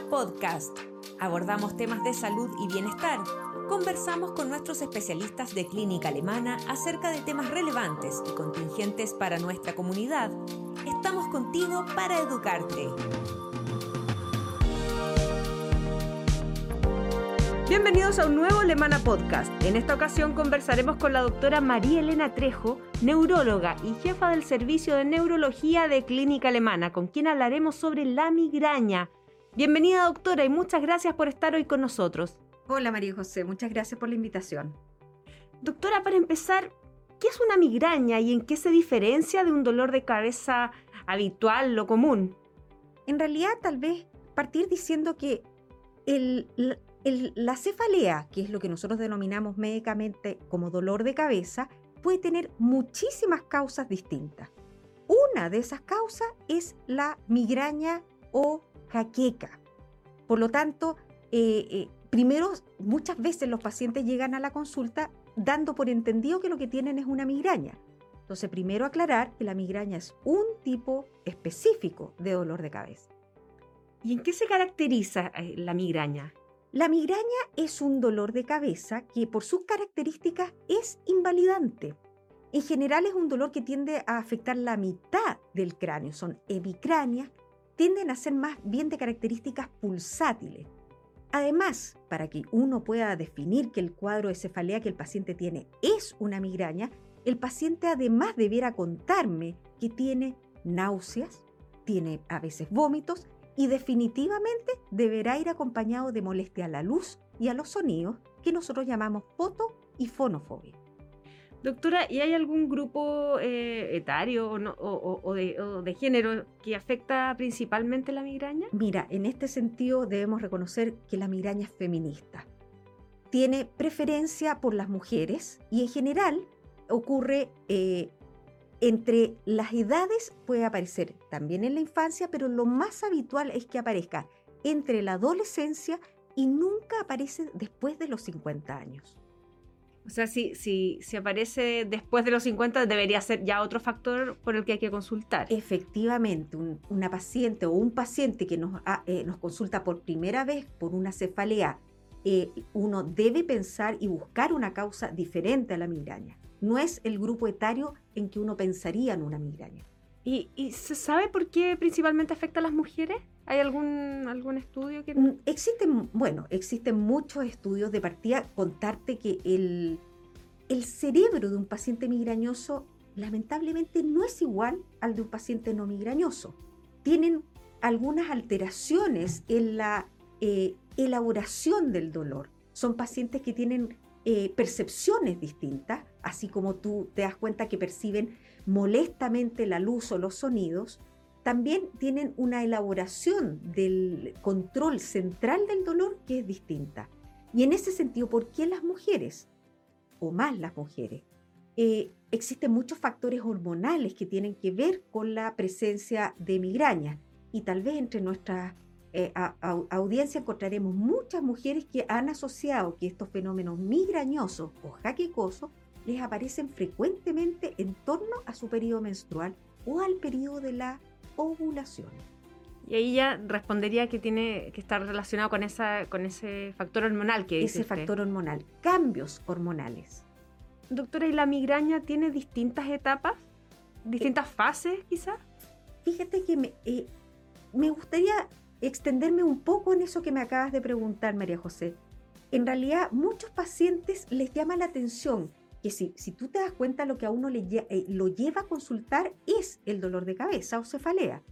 Podcast. Abordamos temas de salud y bienestar. Conversamos con nuestros especialistas de clínica alemana acerca de temas relevantes y contingentes para nuestra comunidad. Estamos contigo para educarte. Bienvenidos a un nuevo Alemana Podcast. En esta ocasión conversaremos con la doctora María Elena Trejo, neuróloga y jefa del Servicio de Neurología de Clínica Alemana, con quien hablaremos sobre la migraña. Bienvenida doctora y muchas gracias por estar hoy con nosotros. Hola María José, muchas gracias por la invitación. Doctora, para empezar, ¿qué es una migraña y en qué se diferencia de un dolor de cabeza habitual o común? En realidad, tal vez partir diciendo que el, la cefalea, que es lo que nosotros denominamos médicamente como dolor de cabeza, puede tener muchísimas causas distintas. Una de esas causas es la migraña o jaqueca. Por lo tanto, eh, eh, primero, muchas veces los pacientes llegan a la consulta dando por entendido que lo que tienen es una migraña. Entonces, primero aclarar que la migraña es un tipo específico de dolor de cabeza. ¿Y en qué se caracteriza eh, la migraña? La migraña es un dolor de cabeza que por sus características es invalidante. En general es un dolor que tiende a afectar la mitad del cráneo, son hemicráneas, tienden a ser más bien de características pulsátiles. Además, para que uno pueda definir que el cuadro de cefalea que el paciente tiene es una migraña, el paciente además debiera contarme que tiene náuseas, tiene a veces vómitos y definitivamente deberá ir acompañado de molestia a la luz y a los sonidos que nosotros llamamos foto y fonofobia. Doctora, ¿y hay algún grupo eh, etario o, de, género que afecta principalmente la migraña? Mira, en este sentido debemos reconocer que la migraña es feminista. Tiene preferencia por las mujeres y en general ocurre eh, entre las edades puede aparecer también en la infancia, pero lo más habitual es que aparezca entre la adolescencia y nunca aparece después de los 50 años. O sea, si, si, si, aparece después de los 50, debería ser ya otro factor por el que hay que consultar. Efectivamente, una paciente o un paciente que nos, eh, nos consulta por primera vez por una cefalea, eh, uno debe pensar y buscar una causa diferente a la migraña no es el grupo etario en que uno pensaría en una migraña. ¿Y, se sabe por qué principalmente afecta a las mujeres? ¿Hay algún, algún estudio que...? Mm, existen, bueno, existen muchos estudios de partida. Contarte que el, el cerebro de un paciente migrañoso lamentablemente no es igual al de un paciente no migrañoso. Tienen algunas alteraciones en la eh, elaboración del dolor. Son pacientes que tienen eh, percepciones distintas, así como tú te das cuenta que perciben molestamente la luz o los sonidos, también tienen una elaboración del control central del dolor que es distinta. Y en ese sentido, ¿por qué las mujeres? O más las mujeres. Eh, existen muchos factores hormonales que tienen que ver con la presencia de migraña y tal vez entre nuestras eh, audiencia encontraremos muchas mujeres que han asociado que estos fenómenos migrañosos o jaquecosos les aparecen frecuentemente en torno a su periodo menstrual o al periodo de la ovulación. Y ahí ya respondería que tiene que estar relacionado con, esa, con ese factor hormonal que dice Ese factor hormonal, cambios hormonales. Doctora, ¿y la migraña tiene distintas etapas? ¿Distintas fases quizás? Fíjate que me, eh, me gustaría extenderme un poco en eso que me acabas de preguntar, María José. En realidad, muchos pacientes les llama la atención que si, si tú te das cuenta lo que a uno le, eh, lo lleva a consultar es el dolor de cabeza o cefalea.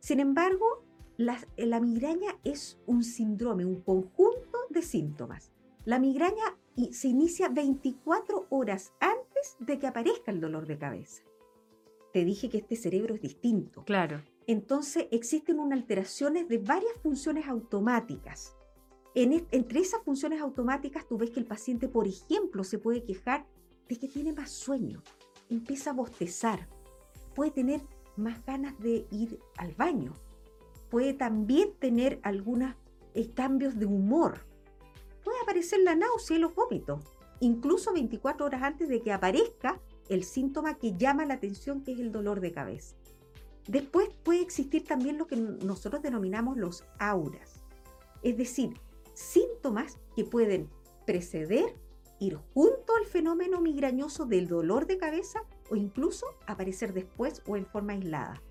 Sin embargo, la, la migraña es un síndrome, un conjunto de síntomas. La migraña se inicia 24 horas antes de que aparezca el dolor de cabeza. Te dije que este cerebro es distinto. Claro entonces existen unas alteraciones de varias funciones automáticas. entre esas funciones automáticas tú ves que el paciente, por ejemplo, se puede quejar de que tiene más sueño, empieza a bostezar, puede tener más ganas de ir al baño, puede también tener algunos cambios de humor, puede aparecer la náusea y los vómitos, incluso 24 horas antes de que aparezca el síntoma que llama la atención, que es el dolor de cabeza. Después puede existir también lo que nosotros denominamos los auras. Es decir, síntomas que pueden preceder, ir junto al fenómeno migrañoso del dolor de cabeza o incluso aparecer después o en forma aislada.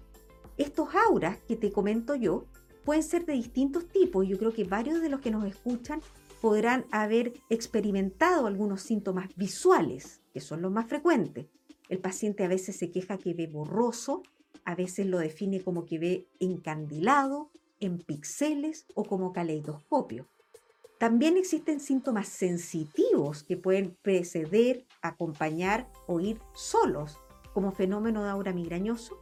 Estos auras que te comento yo pueden ser de distintos tipos. Yo creo que varios de los que nos escuchan podrán haber experimentado algunos síntomas visuales, que son los más frecuentes. El paciente a veces se queja que ve borroso, a veces lo define como que ve encandilado, en píxeles o como caleidoscopio. También existen síntomas sensitivos que pueden preceder, acompañar o ir solos, como fenómeno de aura migrañoso,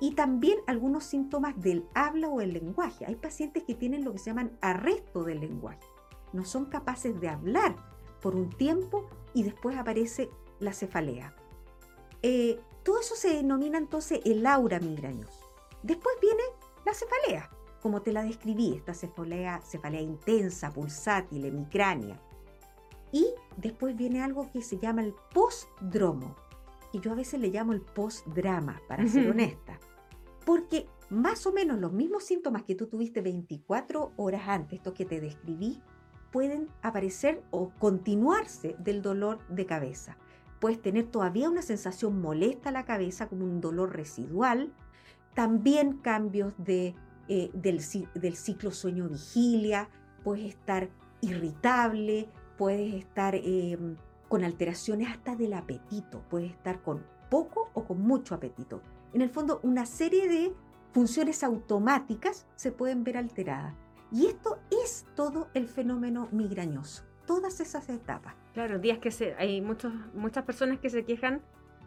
y también algunos síntomas del habla o el lenguaje. Hay pacientes que tienen lo que se llaman arresto del lenguaje. No son capaces de hablar por un tiempo y después aparece la cefalea. Eh, todo eso se denomina entonces el aura migrañoso. Después viene la cefalea, como te la describí, esta cefalea, cefalea intensa, pulsátil, hemicránea. Y después viene algo que se llama el postdromo, y yo a veces le llamo el postdrama, para ser honesta porque más o menos los mismos síntomas que tú tuviste 24 horas antes, estos que te describí, pueden aparecer o continuarse del dolor de cabeza. Puedes tener todavía una sensación molesta a la cabeza, como un dolor residual, también cambios de, eh, del, ciclo sueño-vigilia, puedes estar irritable, puedes estar em, con alteraciones hasta del apetito, puedes estar con poco o con mucho apetito en el fondo una serie de funciones automáticas se pueden ver alteradas. Y esto es todo el fenómeno migrañoso, todas esas etapas. Claro, días que se, hay muchos, muchas personas que se quejan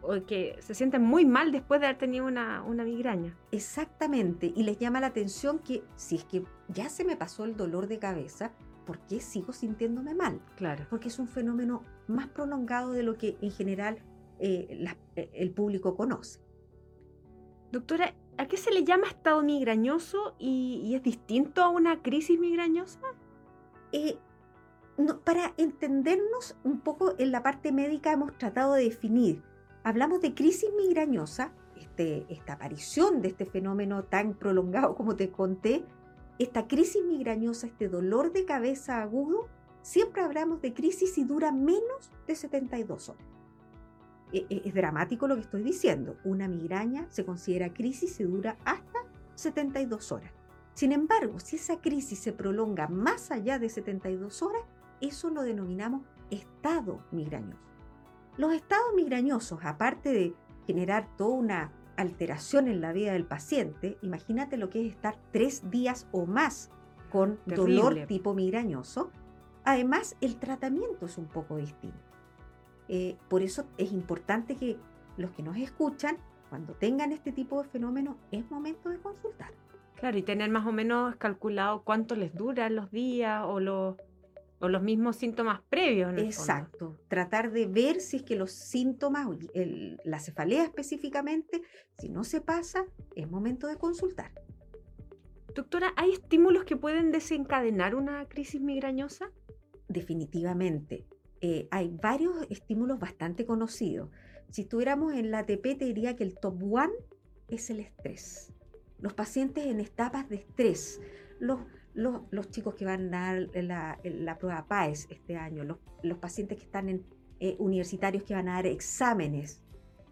o que se sienten muy mal después de haber tenido una, una migraña. Exactamente, y les llama la atención que si es que ya se me pasó el dolor de cabeza, ¿por qué sigo sintiéndome mal? Claro. Porque es un fenómeno más prolongado de lo que en general eh, eh, el público conoce. Doctora, ¿a qué se le llama estado migrañoso y, es distinto a una crisis migrañosa? Eh, para entendernos un poco en la parte médica hemos tratado de definir. Hablamos de crisis migrañosa, este, esta aparición de este fenómeno tan prolongado como te conté, esta crisis migrañosa, este dolor de cabeza agudo, siempre hablamos de crisis y dura menos de 72 horas. E, e, es, dramático lo que estoy diciendo. Una migraña se considera crisis y dura hasta 72 horas. Sin embargo, si esa crisis se prolonga más allá de 72 horas, eso lo denominamos estado migrañoso. Los estados migrañosos, aparte de generar toda una alteración en la vida del paciente, imagínate lo que es estar tres días o más con dolor tipo migrañoso. Además, el tratamiento es un poco distinto. Eh, por eso es importante que los que nos escuchan, cuando tengan este tipo de fenómeno, es momento de consultar. Claro, y tener más o menos calculado cuánto les duran los días o los, o los mismos síntomas previos. Exacto, tratar de ver si es que los síntomas, la cefalea específicamente, si no se pasa, es momento de consultar. Doctora, ¿hay estímulos que pueden desencadenar una crisis migrañosa? Definitivamente. Eh, hay varios estímulos bastante conocidos. Si estuviéramos en la ATP, te diría que el top one es el estrés. Los pacientes en etapas de estrés, los, los, chicos que van a dar la, prueba PAES este año, los, pacientes que están en eh, universitarios que van a dar exámenes,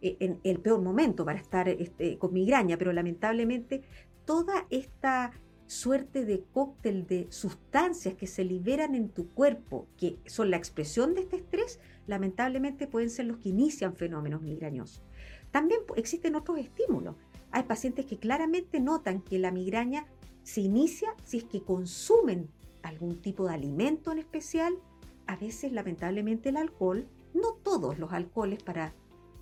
eh, en el peor momento para estar este, con migraña, pero lamentablemente toda esta suerte de cóctel de sustancias que se liberan en tu cuerpo, que son la expresión de este estrés, lamentablemente pueden ser los que inician fenómenos migrañosos. También existen otros estímulos. Hay pacientes que claramente notan que la migraña se inicia si es que consumen algún tipo de alimento en especial. A veces, lamentablemente, el alcohol, no todos los alcoholes para,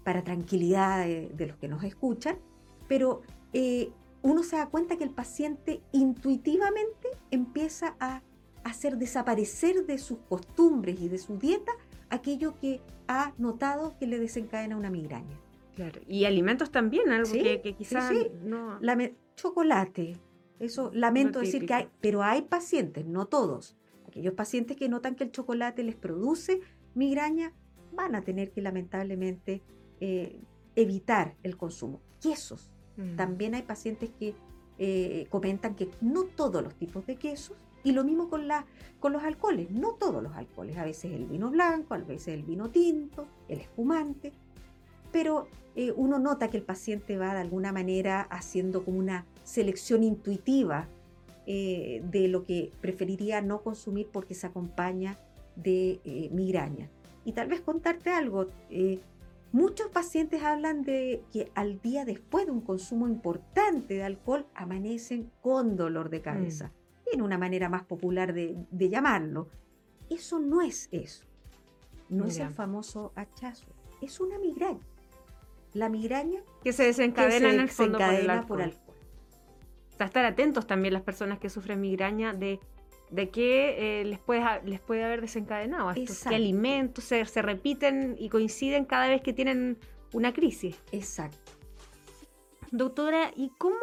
para tranquilidad de, los que nos escuchan, pero eh, uno se da cuenta que el paciente intuitivamente empieza a hacer desaparecer de sus costumbres y de su dieta aquello que ha notado que le desencadena una migraña. Claro, y alimentos también, algo que, quizás no... chocolate, eso lamento decir que hay, pero hay pacientes, no todos, aquellos pacientes que notan que el chocolate les produce migraña, van a tener que lamentablemente eh, evitar el consumo. Quesos, Mm. También hay pacientes que eh, comentan que no todos los tipos de quesos, y lo mismo con, la, con los alcoholes, no todos los alcoholes, a veces el vino blanco, a veces el vino tinto, el espumante, pero eh, uno nota que el paciente va de alguna manera haciendo como una selección intuitiva eh, de lo que preferiría no consumir porque se acompaña de migraña. Y tal vez contarte algo, Muchos pacientes hablan de que al día después de un consumo importante de alcohol amanecen con dolor de cabeza. Mm. En una manera más popular de, llamarlo. Eso no es eso. No es el famoso hachazo. Es una migraña. La migraña que se desencadena en el fondo por, alcohol. Estar atentos también las personas que sufren migraña de de qué eh, les, puede, les puede haber desencadenado estos, qué alimentos se, se, repiten y coinciden cada vez que tienen una crisis. Exacto. Doctora, ¿y cómo,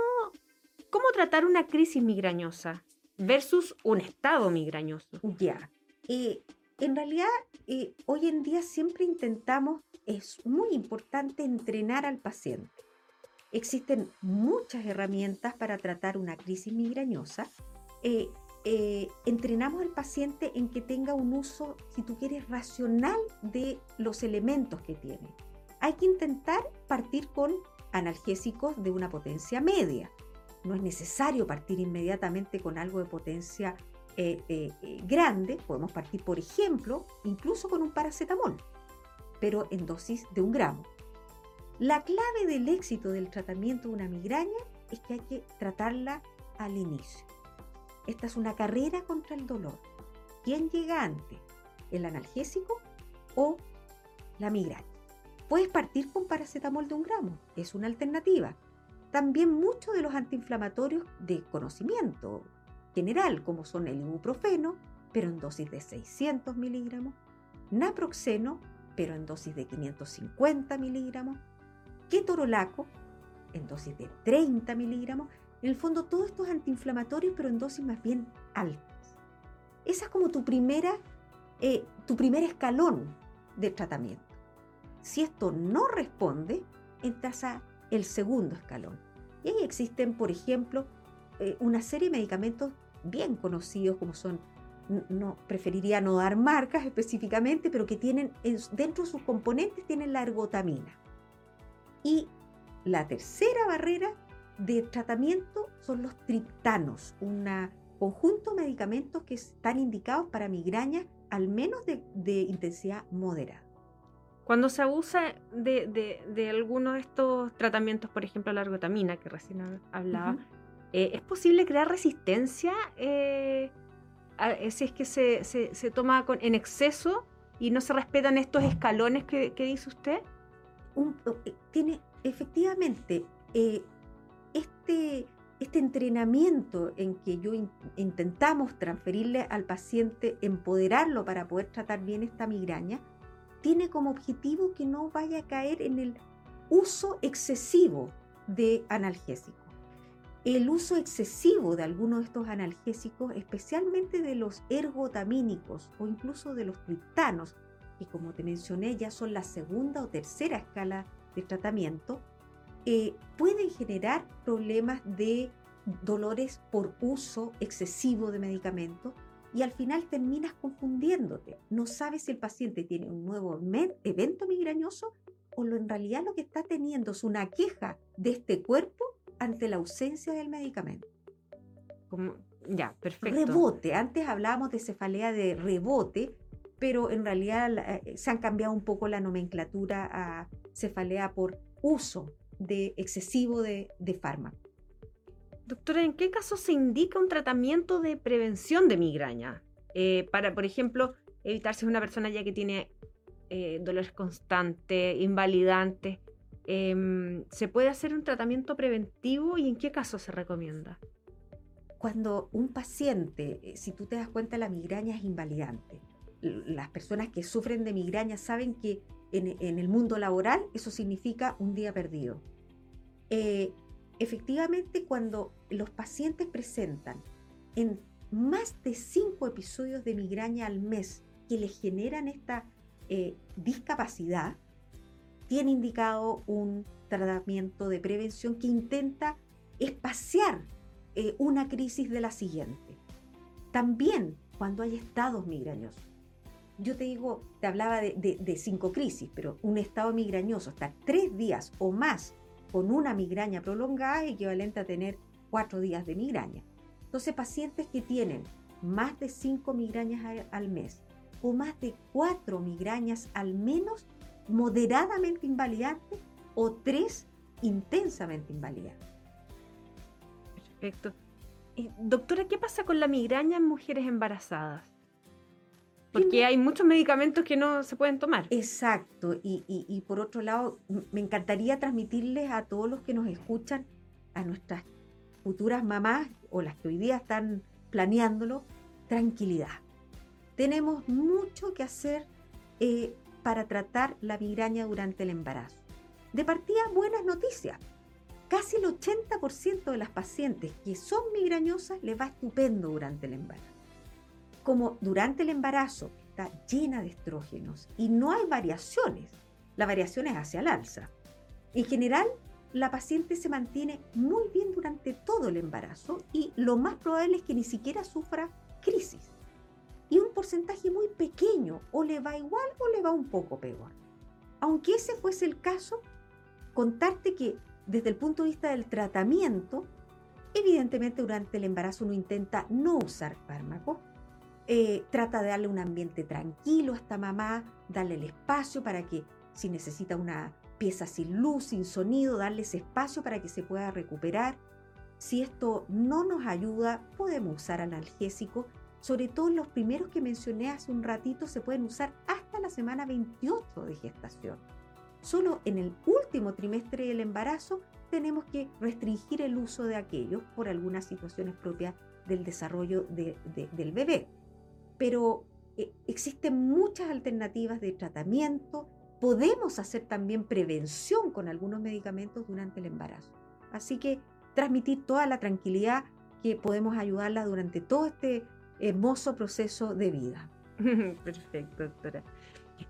cómo tratar una crisis migrañosa versus un estado migrañoso? Ya. Eh, en realidad, eh, hoy en día siempre intentamos, es muy importante entrenar al paciente. Existen muchas herramientas para tratar una crisis migrañosa. Eh, entrenamos al paciente en que tenga un uso, si tú quieres, racional de los elementos que tiene. Hay que intentar partir con analgésicos de una potencia media. No es necesario partir inmediatamente con algo de potencia eh, eh, grande. Podemos partir, por ejemplo, incluso con un paracetamol, pero en dosis de un gramo. La clave del éxito del tratamiento de una migraña es que hay que tratarla al inicio. Esta es una carrera contra el dolor. ¿Quién llega antes? ¿El analgésico o la migraña? Puedes partir con paracetamol de un gramo, es una alternativa. También muchos de los antiinflamatorios de conocimiento general, como son el ibuprofeno, pero en dosis de 600 miligramos, naproxeno, pero en dosis de 550 miligramos, ketorolaco, en dosis de 30 miligramos, en el fondo, todos estos antiinflamatorios, pero en dosis más bien altas. Esa es como tu, primera, eh, tu primer escalón de tratamiento. Si esto no responde, entras a el segundo escalón. Y ahí existen, por ejemplo, eh, una serie de medicamentos bien conocidos como son, no preferiría no dar marcas específicamente, pero que tienen dentro de sus componentes tienen la ergotamina. Y la tercera barrera de tratamiento son los triptanos, un conjunto de medicamentos que están indicados para migrañas al menos de, intensidad moderada. Cuando se abusa de, de, alguno de estos tratamientos, por ejemplo la ergotamina, que recién hablaba, eh, ¿es posible crear resistencia eh, si es que se, se, toma con, en exceso y no se respetan estos escalones que, dice usted? Eh, tiene, efectivamente, este, este entrenamiento en que yo intentamos transferirle al paciente, empoderarlo para poder tratar bien esta migraña, tiene como objetivo que no vaya a caer en el uso excesivo de analgésicos. El uso excesivo de algunos de estos analgésicos, especialmente de los ergotamínicos o incluso de los triptanos, que como te mencioné ya son la segunda o tercera escala de tratamiento, eh, pueden generar problemas de dolores por uso excesivo de medicamentos y al final terminas confundiéndote. No sabes si el paciente tiene un nuevo evento migrañoso o lo, en realidad lo que está teniendo es una queja de este cuerpo ante la ausencia del medicamento. Como, ya, perfecto. Rebote. Antes hablábamos de cefalea de rebote, pero en realidad eh, se han cambiado un poco la nomenclatura a cefalea por uso de excesivo de, fármaco. Doctora, ¿en qué caso se indica un tratamiento de prevención de migraña? Eh, para, por ejemplo, evitarse una persona ya que tiene eh, dolores constantes, invalidantes. Em, ¿Se puede hacer un tratamiento preventivo y en qué caso se recomienda? Cuando un paciente, eh, si tú te das cuenta, la migraña es invalidante. Las personas que sufren de migraña saben que en, el mundo laboral, eso significa un día perdido. Eh, efectivamente, cuando los pacientes presentan en más de cinco episodios de migraña al mes que les generan esta eh, discapacidad, tiene indicado un tratamiento de prevención que intenta espaciar eh, una crisis de la siguiente. También cuando hay estados migrañosos. Yo te digo, te hablaba de, cinco crisis, pero un estado migrañoso, estar tres días o más con una migraña prolongada es equivalente a tener cuatro días de migraña. Entonces, pacientes que tienen más de cinco migrañas al mes o más de cuatro migrañas al menos moderadamente invalidantes o tres intensamente invalidantes. Perfecto. doctora, ¿qué pasa con la migraña en mujeres embarazadas? Porque hay muchos medicamentos que no se pueden tomar. Exacto. Y, y, por otro lado, me encantaría transmitirles a todos los que nos escuchan, a nuestras futuras mamás o las que hoy día están planeándolo, tranquilidad. Tenemos mucho que hacer eh, para tratar la migraña durante el embarazo. De partida, buenas noticias. Casi el 80% de las pacientes que son migrañosas les va estupendo durante el embarazo como durante el embarazo está llena de estrógenos y no hay variaciones, la variación es hacia el alza. En general, la paciente se mantiene muy bien durante todo el embarazo y lo más probable es que ni siquiera sufra crisis. Y un porcentaje muy pequeño o le va igual o le va un poco peor. Aunque ese fuese el caso, contarte que desde el punto de vista del tratamiento, evidentemente durante el embarazo uno intenta no usar fármacos, eh, trata de darle un ambiente tranquilo a esta mamá, darle el espacio para que si necesita una pieza sin luz, sin sonido, darle ese espacio para que se pueda recuperar. Si esto no nos ayuda, podemos usar analgésicos. Sobre todo los primeros que mencioné hace un ratito se pueden usar hasta la semana 28 de gestación. Solo en el último trimestre del embarazo tenemos que restringir el uso de aquellos por algunas situaciones propias del desarrollo del bebé pero eh, existen muchas alternativas de tratamiento. Podemos hacer también prevención con algunos medicamentos durante el embarazo. Así que transmitir toda la tranquilidad que podemos ayudarla durante todo este hermoso proceso de vida. Perfecto, doctora.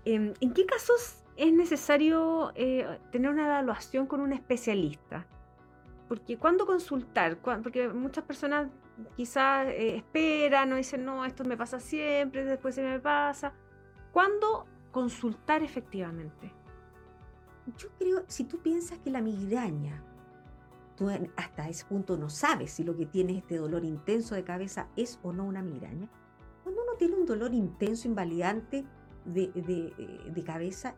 Em, ¿En qué casos es necesario eh, tener una evaluación con un especialista? Porque cuando consultar, porque muchas personas quizás eh, esperan o dicen, no, esto me pasa siempre, después se me pasa. ¿Cuándo consultar efectivamente? Yo creo, si tú piensas que la migraña, tú hasta ese punto no sabes si lo que tienes este dolor intenso de cabeza es o no una migraña. Cuando uno tiene un dolor intenso, invalidante de, de, cabeza,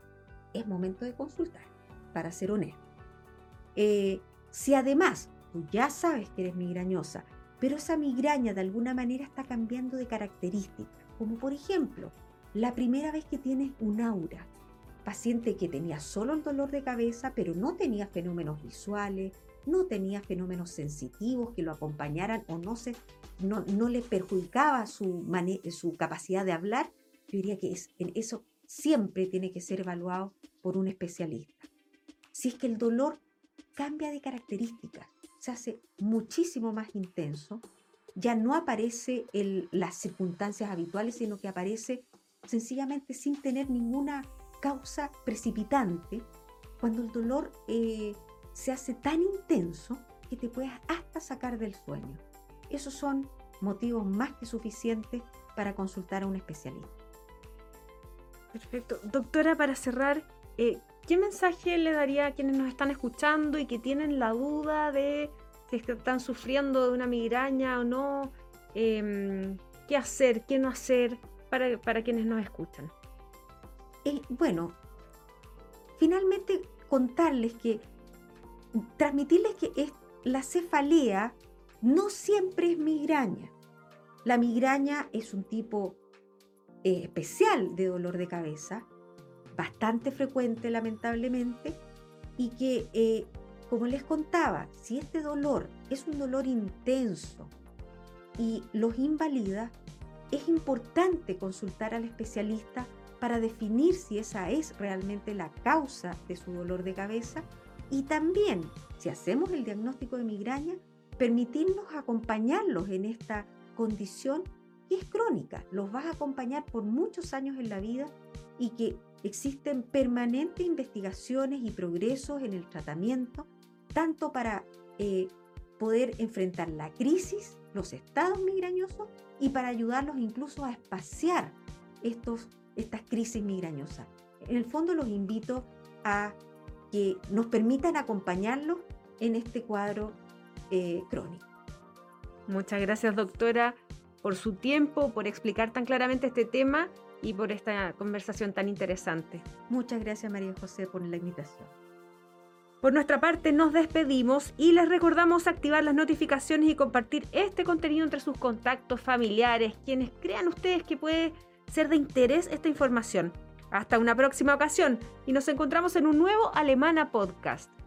es momento de consultar, para ser honesto. Eh, si además tú ya sabes que eres migrañosa, pero esa migraña de alguna manera está cambiando de características, como por ejemplo, la primera vez que tienes un aura, paciente que tenía solo el dolor de cabeza, pero no tenía fenómenos visuales, no tenía fenómenos sensitivos que lo acompañaran o no, se, no, no le perjudicaba su, su capacidad de hablar, yo diría que es, eso siempre tiene que ser evaluado por un especialista. Si es que el dolor cambia de características, se hace muchísimo más intenso, ya no aparece en las circunstancias habituales, sino que aparece sencillamente sin tener ninguna causa precipitante, cuando el dolor eh, se hace tan intenso que te puedes hasta sacar del sueño. Esos son motivos más que suficientes para consultar a un especialista. Perfecto. Doctora, para cerrar, eh, ¿qué mensaje le daría a quienes nos están escuchando y que tienen la duda de si están sufriendo de una migraña o no? Em, ¿Qué hacer, qué no hacer para, quienes nos escuchan? Eh, bueno, finalmente contarles que, transmitirles que es, la cefalea no siempre es migraña. La migraña es un tipo eh, especial de dolor de cabeza bastante frecuente lamentablemente y que, eh, como les contaba, si este dolor es un dolor intenso y los invalida, es importante consultar al especialista para definir si esa es realmente la causa de su dolor de cabeza y también, si hacemos el diagnóstico de migraña, permitirnos acompañarlos en esta condición que es crónica, los vas a acompañar por muchos años en la vida y que Existen permanentes investigaciones y progresos en el tratamiento, tanto para eh, poder enfrentar la crisis, los estados migrañosos y para ayudarlos incluso a espaciar estos, estas crisis migrañosas. En el fondo los invito a que nos permitan acompañarlos en este cuadro eh, crónico. Muchas gracias, doctora, por su tiempo, por explicar tan claramente este tema y por esta conversación tan interesante. Muchas gracias, María José, por la invitación. Por nuestra parte nos despedimos y les recordamos activar las notificaciones y compartir este contenido entre sus contactos familiares, quienes crean ustedes que puede ser de interés esta información. Hasta una próxima ocasión y nos encontramos en un nuevo Alemana Podcast.